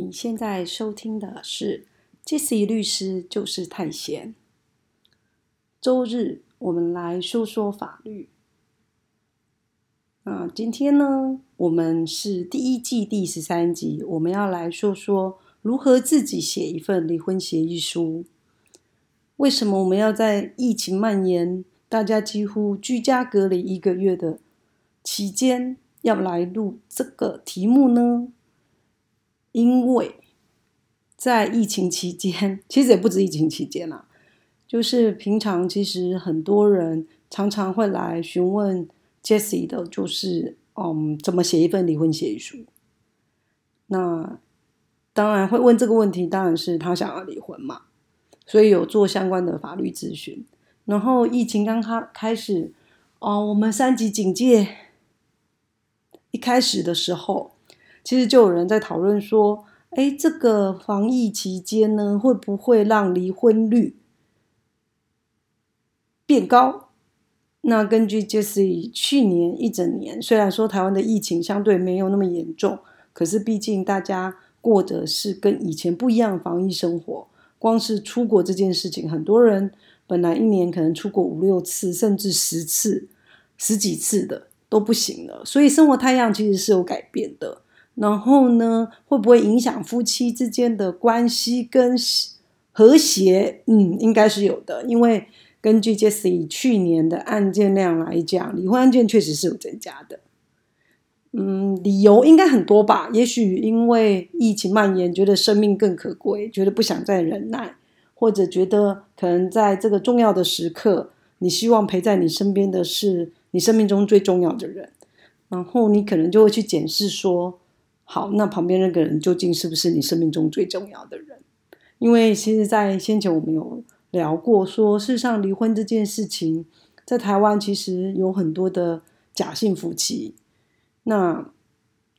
你现在收听的是 Jesse 律师就是太闲。周日我们来说说法律。那今天呢，我们是第一季第十三集，我们要来说说如何自己写一份离婚协议书。为什么我们要在疫情蔓延、大家几乎居家隔离一个月的期间，要来录这个题目呢？因为在疫情期间，其实也不止疫情期间啦，就是平常其实很多人常常会来询问 Jessie 的，就是嗯，怎么写一份离婚协议书。那当然会问这个问题，当然是他想要离婚嘛。所以有做相关的法律咨询，然后疫情刚开开始，哦，我们三级警戒一开始的时候，其实就有人在讨论说，哎，这个防疫期间呢，会不会让离婚率变高？那根据 Jesse 去年一整年，虽然说台湾的疫情相对没有那么严重，可是毕竟大家过的是跟以前不一样的防疫生活。光是出国这件事情，很多人本来一年可能出国五六次，甚至十次、十几次的都不行了。所以生活太阳其实是有改变的。然后呢，会不会影响夫妻之间的关系跟和谐？嗯，应该是有的。因为根据 Jesse 去年的案件量来讲，离婚案件确实是有增加的。嗯，理由应该很多吧？也许因为疫情蔓延，觉得生命更可贵，觉得不想再忍耐，或者觉得可能在这个重要的时刻，你希望陪在你身边的是你生命中最重要的人，然后你可能就会去检视说，好，那旁边那个人究竟是不是你生命中最重要的人？因为其实，在先前我们有聊过，说事实上离婚这件事情，在台湾其实有很多的假性夫妻。那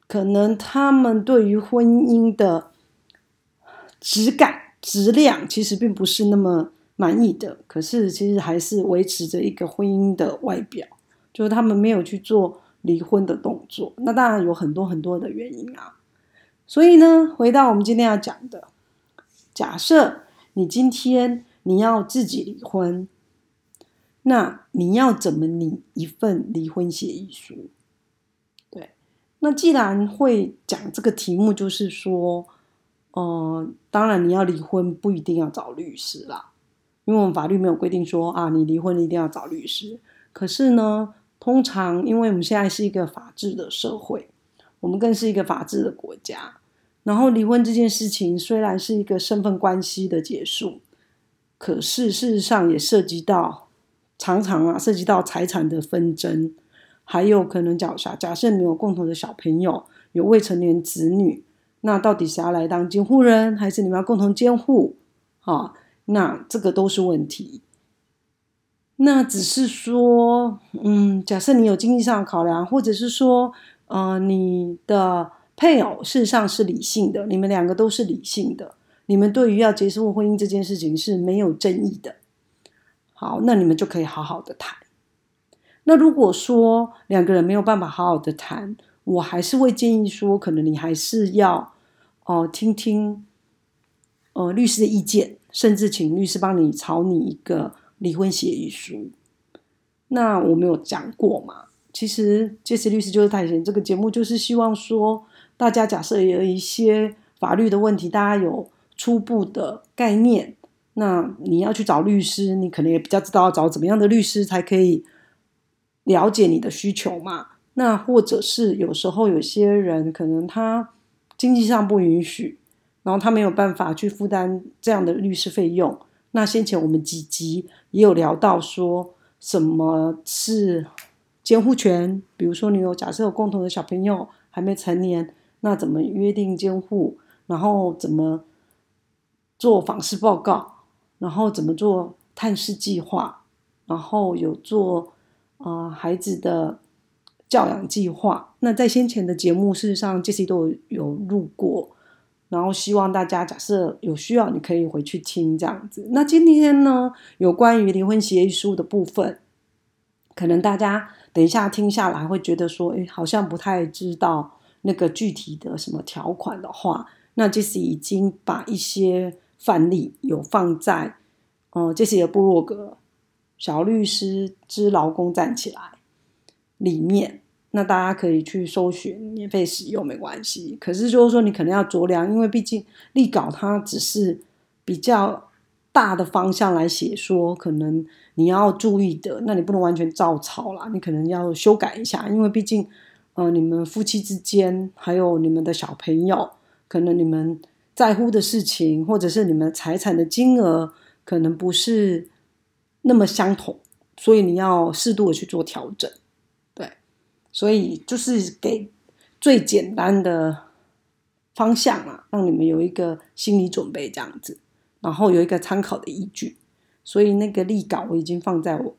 可能他们对于婚姻的质感、质量其实并不是那么满意的，可是其实还是维持着一个婚姻的外表，就是他们没有去做离婚的动作。那当然有很多很多的原因啊。所以呢，回到我们今天要讲的，假设你今天你要自己离婚，那你要怎么拟一份离婚协议书？对那既然会讲这个题目，就是说，呃，当然你要离婚不一定要找律师啦，因为我们法律没有规定说啊，你离婚一定要找律师。可是呢，通常因为我们现在是一个法治的社会，我们更是一个法治的国家。然后离婚这件事情虽然是一个身份关系的结束，可是事实上也涉及到常常啊，涉及到财产的纷争。还有可能假假假设你有共同的小朋友，有未成年子女，那到底谁要来当监护人，还是你们要共同监护？啊，那这个都是问题。那只是说，嗯，假设你有经济上的考量，或者是说，呃，你的配偶事实上是理性的，你们两个都是理性的，你们对于要结束婚姻这件事情是没有争议的。好，那你们就可以好好的谈。那如果说两个人没有办法好好的谈，我还是会建议说，可能你还是要哦听听呃律师的意见，甚至请律师帮你草拟一个离婚协议书。那我没有讲过嘛？其实杰斯律师就是太闲，这个节目就是希望说，大家假设有一些法律的问题，大家有初步的概念，那你要去找律师，你可能也比较知道要找怎么样的律师才可以。了解你的需求嘛？那或者是有时候有些人可能他经济上不允许，然后他没有办法去负担这样的律师费用。那先前我们几集也有聊到说什么是监护权，比如说你有假设有共同的小朋友还没成年，那怎么约定监护？然后怎么做访视报告？然后怎么做探视计划？然后有做。啊，孩子的教养计划，那在先前的节目，事实上这些都有有录过，然后希望大家假设有需要，你可以回去听这样子。那今天呢，有关于离婚协议书的部分，可能大家等一下听下来会觉得说，哎，好像不太知道那个具体的什么条款的话，那 Jesse 已经把一些范例有放在呃 Jesse 的部落格“小律师之劳工站起来”里面，那大家可以去搜寻，免费使用没关系。可是就是说，你可能要酌量，因为毕竟立稿它只是比较大的方向来写，说可能你要注意的，那你不能完全照抄啦，你可能要修改一下，因为毕竟。呃，你们夫妻之间，还有你们的小朋友，可能你们在乎的事情，或者是你们财产的金额，可能不是那么相同，所以你要适度的去做调整。所以就是给最简单的方向啊，让你们有一个心理准备，这样子，然后有一个参考的依据。所以那个例稿我已经放在我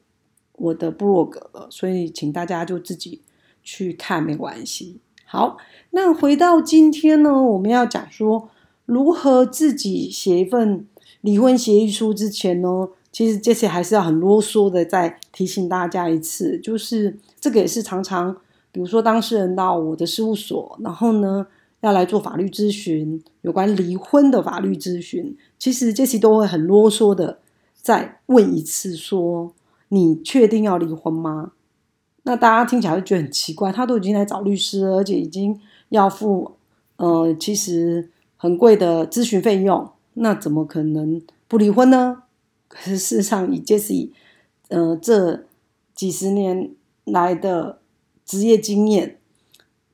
我的部落格了，所以请大家就自己。去看没关系。好，那回到今天呢，我们要讲说如何自己写一份离婚协议书之前呢，其实这些还是要很啰嗦的再提醒大家一次，就是这个也是常常，比如说当事人到我的事务所，然后呢要来做法律咨询，有关离婚的法律咨询，其实这些都会很啰嗦的再问一次，说你确定要离婚吗？那大家听起来会觉得很奇怪，他都已经来找律师了，而且已经要付呃，其实很贵的咨询费用，那怎么可能不离婚呢？可是事实上，以 Jesse 呃这几十年来的职业经验，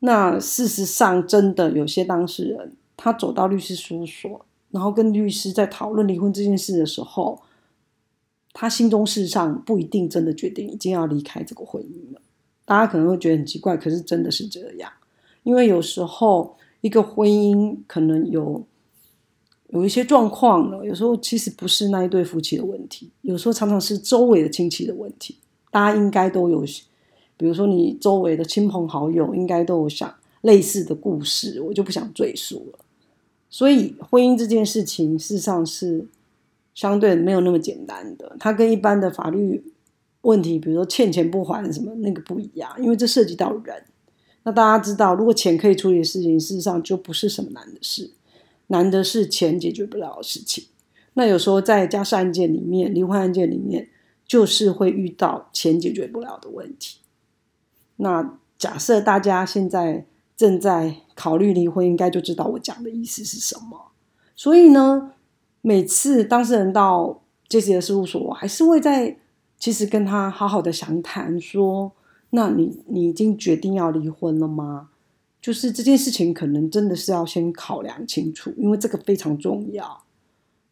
那事实上真的有些当事人，他走到律师事务所，然后跟律师在讨论离婚这件事的时候。他心中事实上不一定真的决定已经要离开这个婚姻了，大家可能会觉得很奇怪，可是真的是这样。因为有时候一个婚姻可能有有一些状况了，有时候其实不是那一对夫妻的问题，有时候常常是周围的亲戚的问题。大家应该都有，比如说你周围的亲朋好友应该都有想类似的故事，我就不想赘述了。所以婚姻这件事情，事实上是。相对没有那么简单的，它跟一般的法律问题，比如说欠钱不还什么那个不一样，因为这涉及到人。那大家知道，如果钱可以处理的事情，事实上就不是什么难的事，难的是钱解决不了的事情。那有时候在家事案件里面，离婚案件里面，就是会遇到钱解决不了的问题。那假设大家现在正在考虑离婚，应该就知道我讲的意思是什么。所以呢？每次当事人到这些的事务所，我还是会在其实跟他好好的详谈，说：那你你已经决定要离婚了吗？就是这件事情可能真的是要先考量清楚，因为这个非常重要。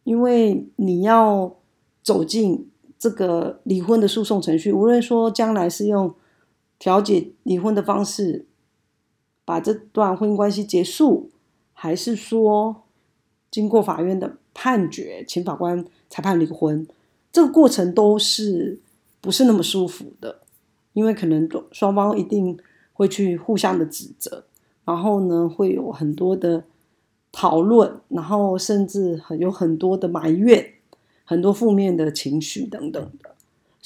因为你要走进这个离婚的诉讼程序，无论说将来是用调解离婚的方式把这段婚姻关系结束，还是说经过法院的。判决，请法官裁判离婚，这个过程都是不是那么舒服的，因为可能双方一定会去互相的指责，然后呢会有很多的讨论，然后甚至很有很多的埋怨，很多负面的情绪等等的，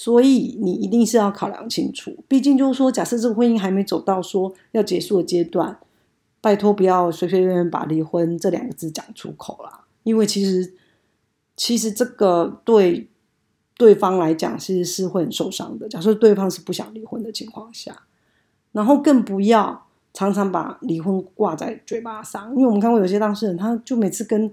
所以你一定是要考量清楚。毕竟就是说，假设这个婚姻还没走到说要结束的阶段，拜托不要随随便便把离婚这两个字讲出口啦。因为其实，其实这个对对方来讲，其实是会很受伤的。假设对方是不想离婚的情况下，然后更不要常常把离婚挂在嘴巴上。因为我们看过有些当事人，他就每次跟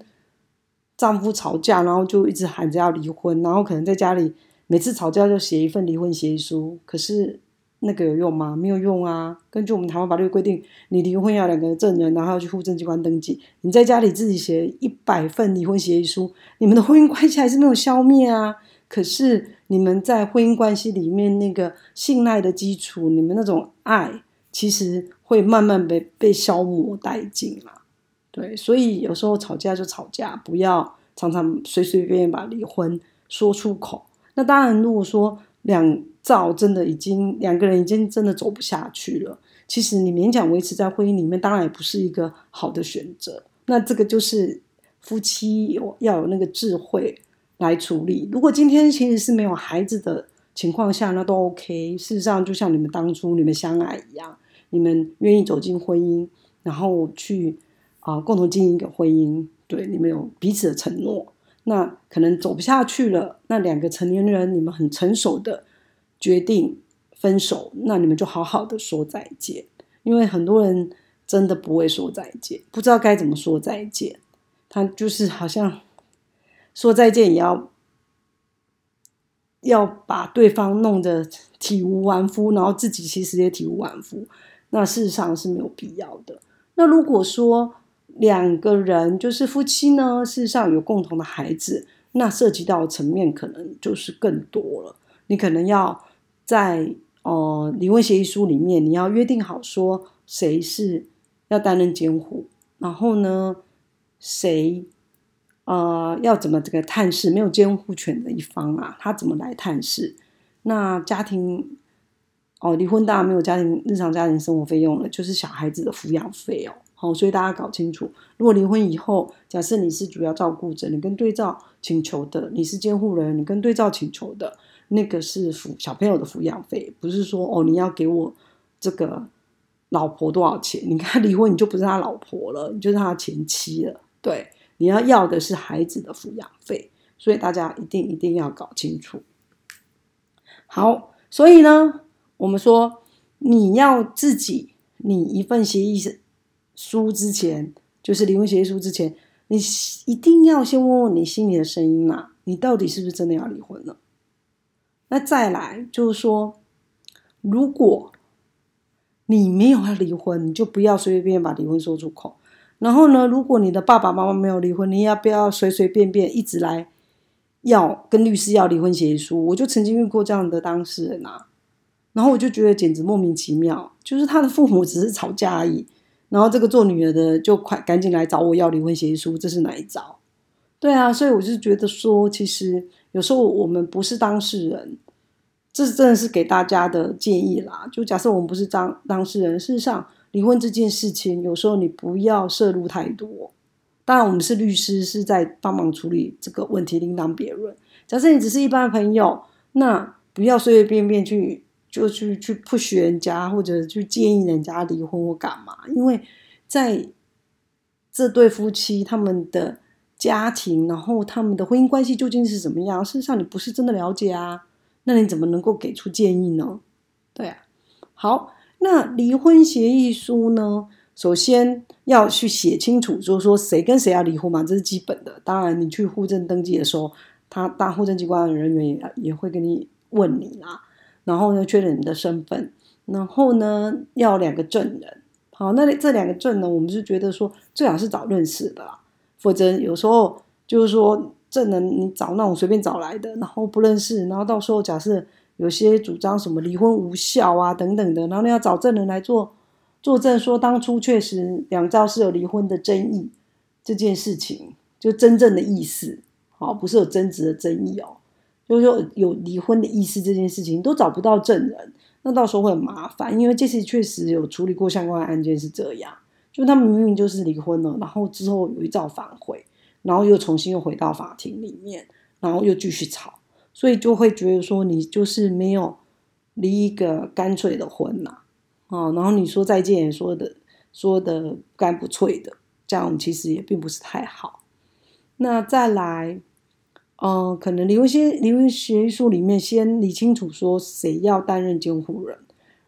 丈夫吵架，然后就一直喊着要离婚，然后可能在家里每次吵架就写一份离婚协议书，可是。那个有用吗？没有用啊！根据我们台湾法律规定，你离婚要两个证人，然后要去户政机关登记。你在家里自己写一百份离婚协议书，你们的婚姻关系还是没有消灭啊！可是你们在婚姻关系里面那个信赖的基础，你们那种爱，其实会慢慢被被消磨殆尽了。对，所以有时候吵架就吵架，不要常常随随便便把离婚说出口。那当然，如果说两照真的已经两个人已经真的走不下去了。其实你勉强维持在婚姻里面，当然也不是一个好的选择。那这个就是夫妻要有那个智慧来处理。如果今天其实是没有孩子的情况下，那都 OK。事实上，就像你们当初你们相爱一样，你们愿意走进婚姻，然后去啊共同经营一个婚姻，对你们有彼此的承诺。那可能走不下去了，那两个成年人你们很成熟的决定分手，那你们就好好的说再见。因为很多人真的不会说再见，不知道该怎么说再见，他就是好像说再见也要要把对方弄得体无完肤，然后自己其实也体无完肤，那事实上是没有必要的。那如果说，两个人就是夫妻呢，事实上有共同的孩子，那涉及到的层面可能就是更多了。你可能要在呃离婚协议书里面，你要约定好说谁是要担任监护，然后呢，谁呃要怎么这个探视没有监护权的一方啊，他怎么来探视？那家庭哦，离婚当然没有家庭日常家庭生活费用了，就是小孩子的抚养费哦。好，所以大家搞清楚，如果离婚以后，假设你是主要照顾者，你跟对照请求的，你是监护人，你跟对照请求的那个是抚小朋友的抚养费，不是说哦你要给我这个老婆多少钱？你看离婚你就不是他老婆了，你就是他前妻了。对，你要要的是孩子的抚养费，所以大家一定一定要搞清楚。好，所以呢，我们说你要自己，你一份协议是。书之前，就是离婚协议书之前，你一定要先问问你心里的声音啦，你到底是不是真的要离婚了？那再来就是说，如果你没有要离婚，你就不要随随便便把离婚说出口。然后呢，如果你的爸爸妈妈没有离婚，你要不要随随便便一直来要跟律师要离婚协议书？我就曾经遇过这样的当事人啊，然后我就觉得简直莫名其妙，就是他的父母只是吵架而已。然后这个做女儿的就快赶紧来找我要离婚协议书，这是哪一招？对啊，所以我就觉得说，其实有时候我们不是当事人，这真的是给大家的建议啦。就假设我们不是当当事人，事实上离婚这件事情，有时候你不要涉入太多。当然，我们是律师，是在帮忙处理这个问题，另当别论。假设你只是一般朋友，那不要随随便便去。就去去 push 人家，或者去建议人家离婚或干嘛？因为在这对夫妻他们的家庭，然后他们的婚姻关系究竟是怎么样？事实上，你不是真的了解啊，那你怎么能够给出建议呢？对啊，好，那离婚协议书呢？首先要去写清楚，就是说谁跟谁要离婚嘛，这是基本的。当然，你去户政登记的时候，他当户政机关的人员也也会跟你问你啦。然后呢，确认你的身份，然后呢，要两个证人。好，那这两个证呢，我们是觉得说最好是找认识的，否则有时候就是说证人你找那种随便找来的，然后不认识，然后到时候假设有些主张什么离婚无效啊等等的，然后你要找证人来做作证，说当初确实两造是有离婚的争议这件事情，就真正的意思，好，不是有争执的争议哦。就是说有离婚的意思这件事情都找不到证人，那到时候会很麻烦。因为这次确实有处理过相关的案件是这样，就他们明明就是离婚了，然后之后有一造反悔，然后又重新又回到法庭里面，然后又继续吵，所以就会觉得说你就是没有离一个干脆的婚呐，啊，然后你说再见也说的说的干不脆的，这样其实也并不是太好。那再来。嗯，可能离婚协离婚协议书里面先理清楚说谁要担任监护人。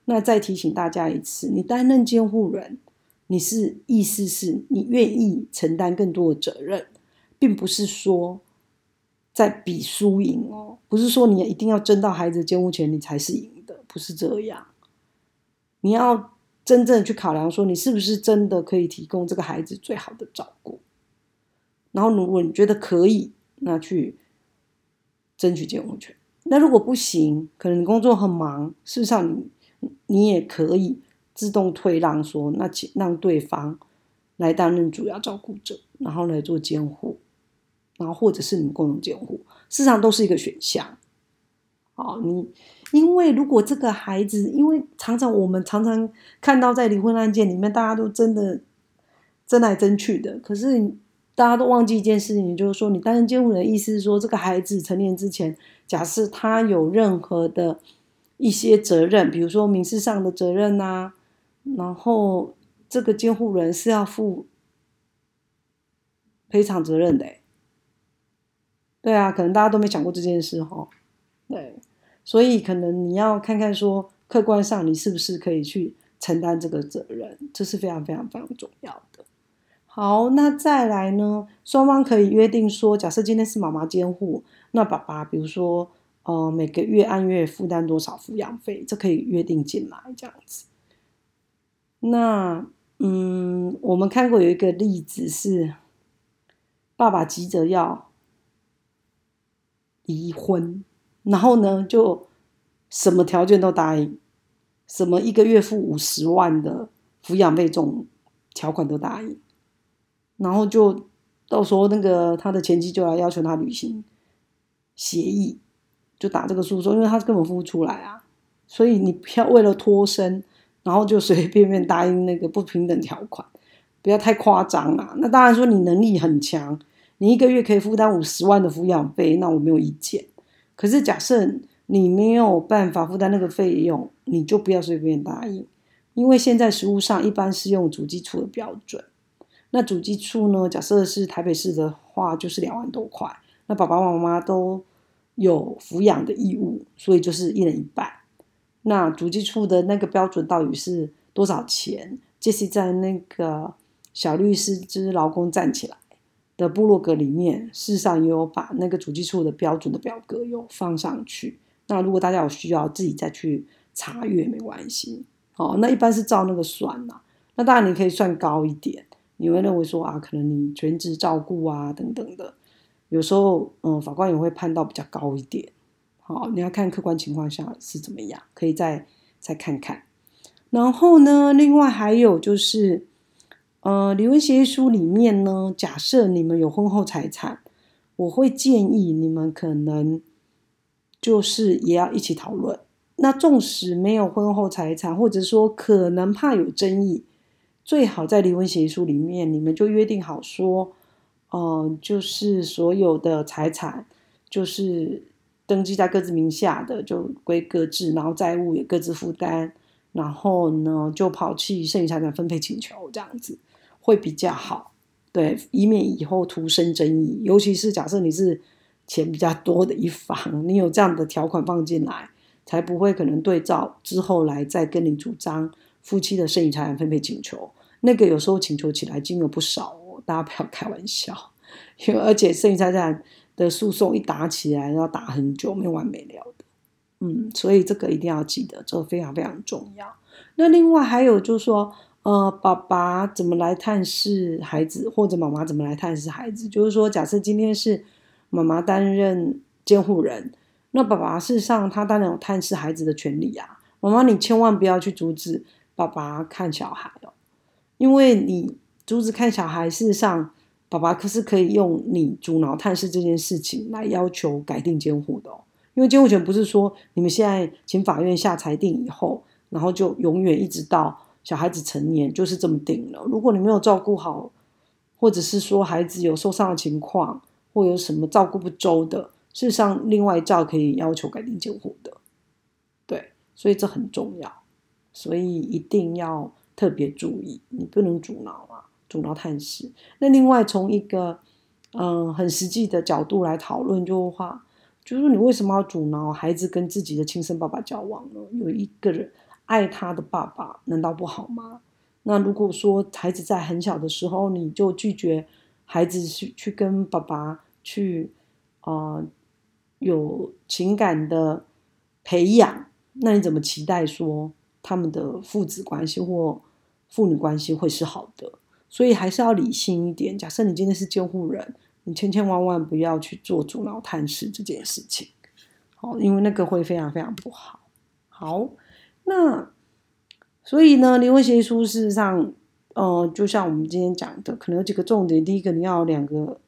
那再提醒大家一次，你担任监护人，你是意思是你愿意承担更多的责任，并不是说在比输赢哦，不是说你一定要争到孩子监护权你才是赢的，不是这样。你要真正去考量说你是不是真的可以提供这个孩子最好的照顾。然后如果你觉得可以，那去。争取监护权。那如果不行，可能你工作很忙，事实上你你也可以自动退让，说那请让对方来担任主要照顾者，然后来做监护，然后或者是你们共同监护，事实上都是一个选项。好，你因为如果这个孩子，因为常常我们常常看到在离婚案件里面，大家都真的争来争去的，可是。大家都忘记一件事情，就是说，你担任监护人的意思是说，这个孩子成年之前，假设他有任何的一些责任，比如说民事上的责任呐，然后这个监护人是要负赔偿责任的。对啊，可能大家都没想过这件事哈。对，所以可能你要看看说，客观上你是不是可以去承担这个责任，这是非常非常非常重要。好，那再来呢，双方可以约定说，假设今天是妈妈监护，那爸爸比如说呃每个月按月负担多少抚养费，这可以约定进来这样子。那嗯，我们看过有一个例子是，爸爸急着要。离婚，然后呢，就什么条件都答应，什么一个月付五十万的抚养费这种条款都答应，然后就到时候那个他的前妻就来要求他履行协议，就打这个诉讼，因为他根本付不出来啊，所以你不要为了脱身，然后就随随便便答应那个不平等条款，不要太夸张啊。那当然说你能力很强。你一个月可以负担五十万的抚养费，那我没有意见。可是假设你没有办法负担那个费用，你就不要随便答应，因为现在实务上一般是用主基处的标准。那主基处呢，假设是台北市的话，就是两万多块。那爸爸妈妈都有抚养的义务，所以就是一人一半。那主基处的那个标准到底是多少钱？这是在那个小律师之劳工站起来。的部落格里面，事实上也有把那个主机处的标准的表格有放上去。那如果大家有需要，自己再去查阅没关系。哦，那一般是照那个算啦。那当然你可以算高一点，你会认为说啊，可能你全职照顾啊等等的，有时候嗯，法官也会判到比较高一点。好，你要看客观情况下是怎么样，可以再再看看。然后呢，另外还有就是。呃，离婚协议书里面呢，假设你们有婚后财产，我会建议你们可能就是也要一起讨论。那纵使没有婚后财产，或者说可能怕有争议，最好在离婚协议书里面，你们就约定好说，嗯，就是所有的财产就是登记在各自名下的，就归各自，然后债务也各自负担，然后呢就抛弃剩余财产分配请求这样子。会比较好，对，以免以后徒生争议。尤其是假设你是钱比较多的一方，你有这样的条款放进来，才不会可能对照之后来再跟你主张夫妻的剩余财产分配请求。那个有时候请求起来金额不少哦，大家不要开玩笑。因为而且剩余财产的诉讼一打起来要打很久，没完没了的。嗯，所以这个一定要记得，这个非常非常重要。那另外还有就是说。呃，爸爸怎么来探视孩子，或者妈妈怎么来探视孩子？就是说，假设今天是妈妈担任监护人，那爸爸事实上他当然有探视孩子的权利啊。妈妈，你千万不要去阻止爸爸看小孩哦，因为你阻止看小孩，事实上爸爸可是可以用你阻挠探视这件事情来要求改定监护的。因为监护权不是说你们现在请法院下裁定以后，然后就永远一直到。小孩子成年就是这么定了。如果你没有照顾好，或者是说孩子有受伤的情况，或有什么照顾不周的，事实上另外一照可以要求改定监护的。对，所以这很重要，所以一定要特别注意，你不能阻挠啊，阻挠探视。那另外从一个嗯很实际的角度来讨论，就话就是你为什么要阻挠孩子跟自己的亲生爸爸交往呢？有一个人。爱他的爸爸难道不好吗？那如果说孩子在很小的时候你就拒绝孩子去去跟爸爸去啊有情感的培养，那你怎么期待说他们的父子关系或父女关系会是好的？所以还是要理性一点。假设你今天是监护人，你千千万万不要去做阻挠探视这件事情，好，因为那个会非常非常不好。好。那所以呢，离婚协议书事实上，呃，就像我们今天讲的，可能有几个重点。第一个，你要两个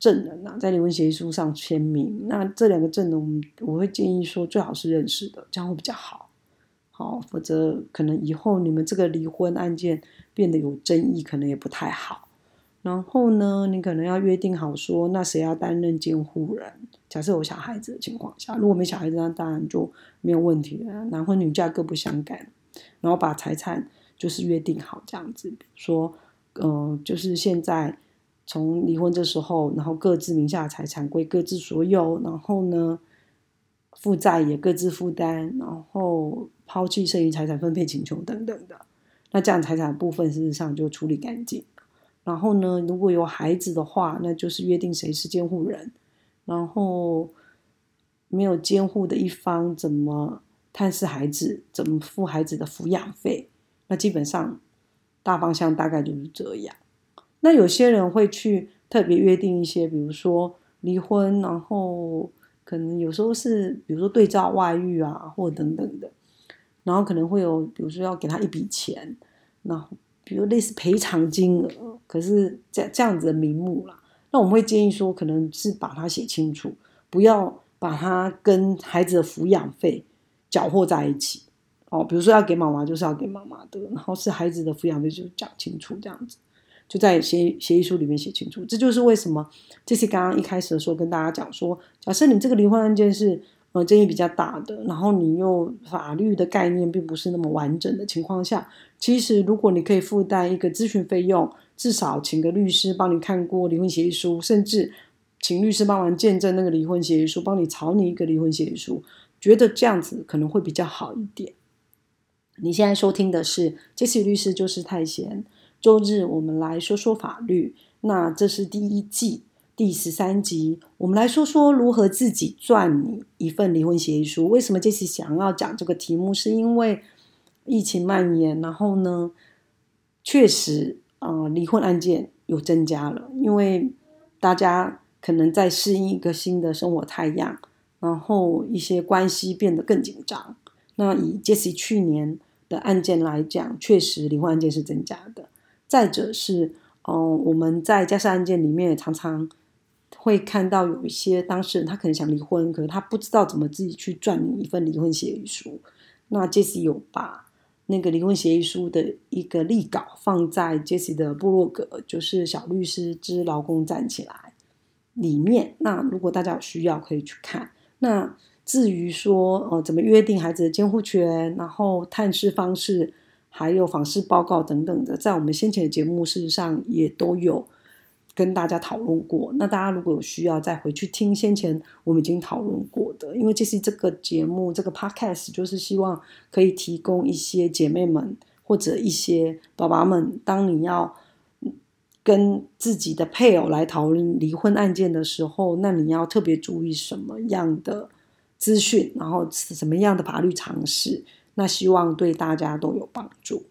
证人啊，在离婚协议书上签名。那这两个证人，我会建议说，最好是认识的，这样会比较好。好，否则可能以后你们这个离婚案件变得有争议，可能也不太好。然后呢，你可能要约定好说，那谁要担任监护人？假设有小孩子的情况下，如果没小孩子，那当然就没有问题了。男婚女嫁各不相干，然后把财产就是约定好这样子。说，嗯，就是现在从离婚这时候，然后各自名下的财产归各自所有，然后呢，负债也各自负担，然后抛弃剩余财产分配请求等等的。那这样财产部分事实上就处理干净。然后呢，如果有孩子的话，那就是约定谁是监护人，然后没有监护的一方怎么探视孩子，怎么付孩子的抚养费。那基本上大方向大概就是这样。那有些人会去特别约定一些，比如说离婚，然后可能有时候是比如说对照外遇啊，或等等的，然后可能会有比如说要给他一笔钱，然后比如类似赔偿金额，可是这这样子的名目啦。那我们会建议说，可能是把它写清楚，不要把它跟孩子的抚养费搅和在一起。哦，比如说要给妈妈，就是要给妈妈的，然后是孩子的抚养费就讲清楚这样子。就在协协议书里面写清楚，这就是为什么这是刚刚一开始的时候跟大家讲说，假设你这个离婚案件是呃争议比较大的，然后你又法律的概念并不是那么完整的情况下，其实如果你可以负担一个咨询费用，至少请个律师帮你看过离婚协议书，甚至请律师帮忙见证那个离婚协议书，帮你草拟一个离婚协议书，觉得这样子可能会比较好一点。你现在收听的是杰西律师就是太闲。周日我们来说说法律，那这是第一季第十三集，我们来说说如何自己赚你一份离婚协议书。为什么这次想要讲这个题目？是因为疫情蔓延，然后呢，确实啊，离婚案件有增加了，因为大家可能在适应一个新的生活态样，然后一些关系变得更紧张。那以 Jesse 去年的案件来讲，确实离婚案件是增加的。再者是，嗯，我们在家事案件里面也常常会看到有一些当事人，他可能想离婚，可是他不知道怎么自己去撰拟一份离婚协议书。那 Jesse 有把那个离婚协议书的一个立稿放在 Jesse 的部落格，就是小律师之劳工站起来里面。那如果大家有需要，可以去看。那至于说，呃，怎么约定孩子的监护权，然后探视方式。还有访视报告等等的，在我们先前的节目事实上也都有跟大家讨论过。那大家如果有需要，再回去听先前我们已经讨论过的。因为这是这个节目这个 podcast，就是希望可以提供一些姐妹们或者一些爸爸们，当你要跟自己的配偶来讨论离婚案件的时候，那你要特别注意什么样的资讯，然后什么样的法律常识。那希望对大家都有帮助。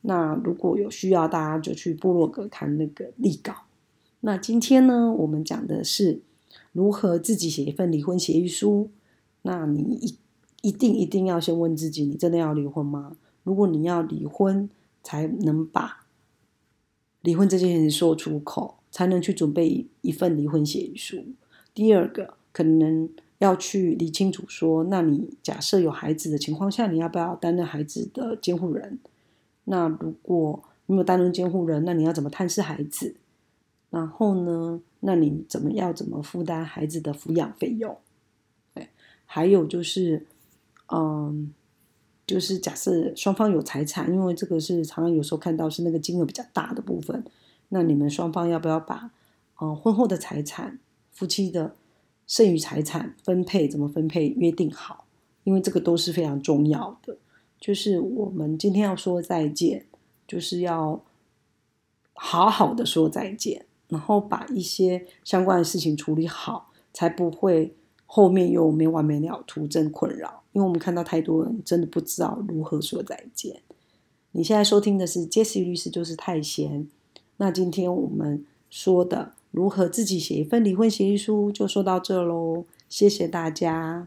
那如果有需要，大家就去部落格看那个立稿。那今天呢，我们讲的是如何自己写一份离婚协议书。那你一一定一定要先问自己：你真的要离婚吗？如果你要离婚，才能把离婚这件事情说出口，才能去准备一份离婚协议书。第二个，可能。要去理清楚，说，那你假设有孩子的情况下，你要不要担任孩子的监护人？那如果没有担任监护人，那你要怎么探视孩子？然后呢，那你怎么要怎么负担孩子的抚养费用？对，还有就是，嗯，就是假设双方有财产，因为这个是常常有时候看到是那个金额比较大的部分，那你们双方要不要把，嗯，婚后的财产，夫妻的？剩余财产分配怎么分配约定好，因为这个都是非常重要的。就是我们今天要说再见，就是要好好的说再见，然后把一些相关的事情处理好，才不会后面又没完没了，徒增困扰。因为我们看到太多人真的不知道如何说再见。你现在收听的是杰西律师，就是太闲。那今天我们说的。如何自己写一份离婚协议书，就说到这喽。谢谢大家。